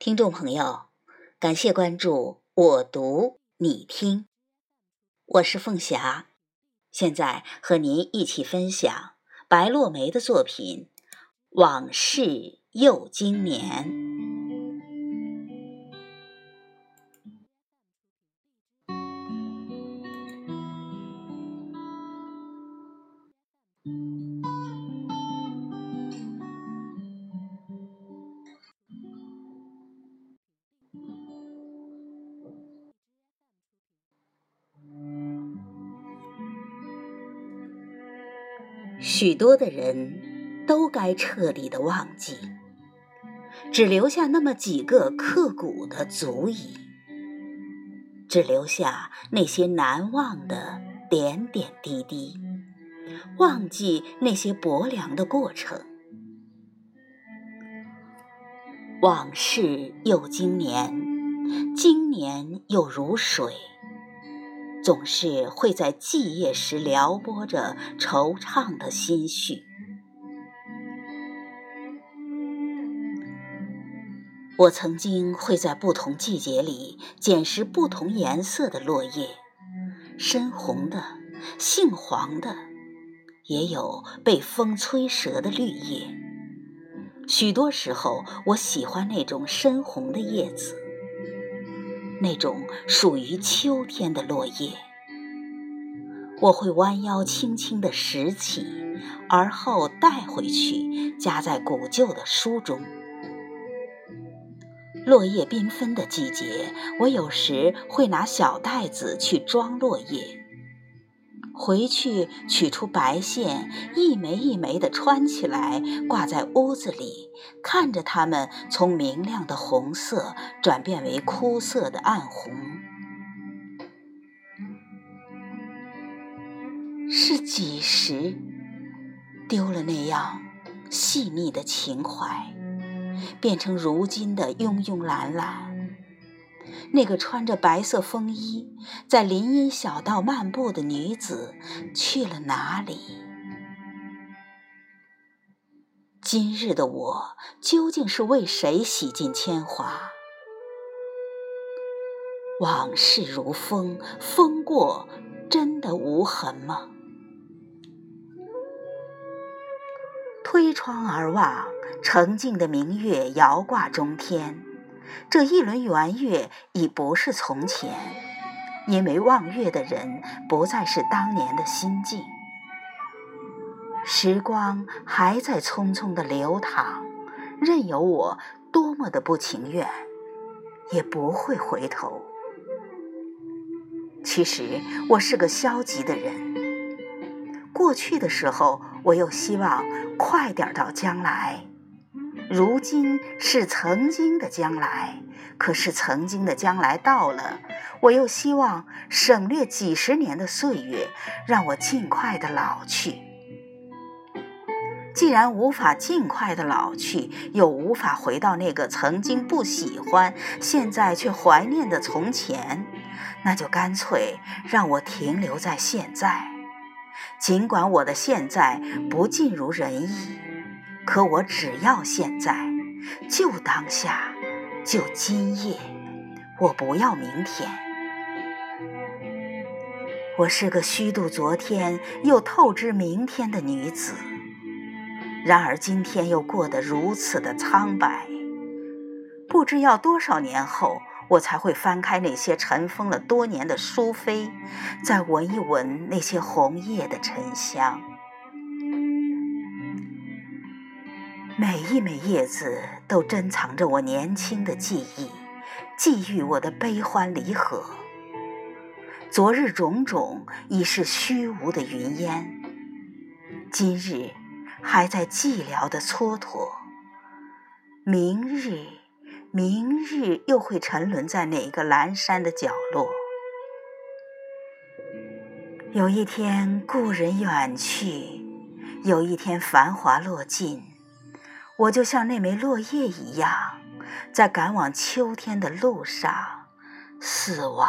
听众朋友，感谢关注我读你听，我是凤霞，现在和您一起分享白落梅的作品《往事又经年》。许多的人都该彻底的忘记，只留下那么几个刻骨的足矣，只留下那些难忘的点点滴滴，忘记那些薄凉的过程。往事又经年，经年又如水。总是会在寂夜时撩拨着惆怅的心绪。我曾经会在不同季节里捡拾不同颜色的落叶，深红的、杏黄的，也有被风吹折的绿叶。许多时候，我喜欢那种深红的叶子。那种属于秋天的落叶，我会弯腰轻轻地拾起，而后带回去，夹在古旧的书中。落叶缤纷的季节，我有时会拿小袋子去装落叶。回去取出白线，一枚一枚地穿起来，挂在屋子里，看着它们从明亮的红色转变为枯涩的暗红。是几时丢了那样细腻的情怀，变成如今的慵慵懒懒？那个穿着白色风衣在林荫小道漫步的女子去了哪里？今日的我究竟是为谁洗尽铅华？往事如风，风过真的无痕吗？推窗而望，澄净的明月遥挂中天。这一轮圆月已不是从前，因为望月的人不再是当年的心境。时光还在匆匆的流淌，任由我多么的不情愿，也不会回头。其实我是个消极的人，过去的时候，我又希望快点到将来。如今是曾经的将来，可是曾经的将来到了，我又希望省略几十年的岁月，让我尽快的老去。既然无法尽快的老去，又无法回到那个曾经不喜欢，现在却怀念的从前，那就干脆让我停留在现在。尽管我的现在不尽如人意。可我只要现在，就当下，就今夜，我不要明天。我是个虚度昨天又透支明天的女子，然而今天又过得如此的苍白。不知要多少年后，我才会翻开那些尘封了多年的书扉，再闻一闻那些红叶的沉香。每一枚叶子都珍藏着我年轻的记忆，寄予我的悲欢离合。昨日种种已是虚无的云烟，今日还在寂寥的蹉跎。明日，明日又会沉沦在哪个阑珊的角落？有一天故人远去，有一天繁华落尽。我就像那枚落叶一样，在赶往秋天的路上死亡。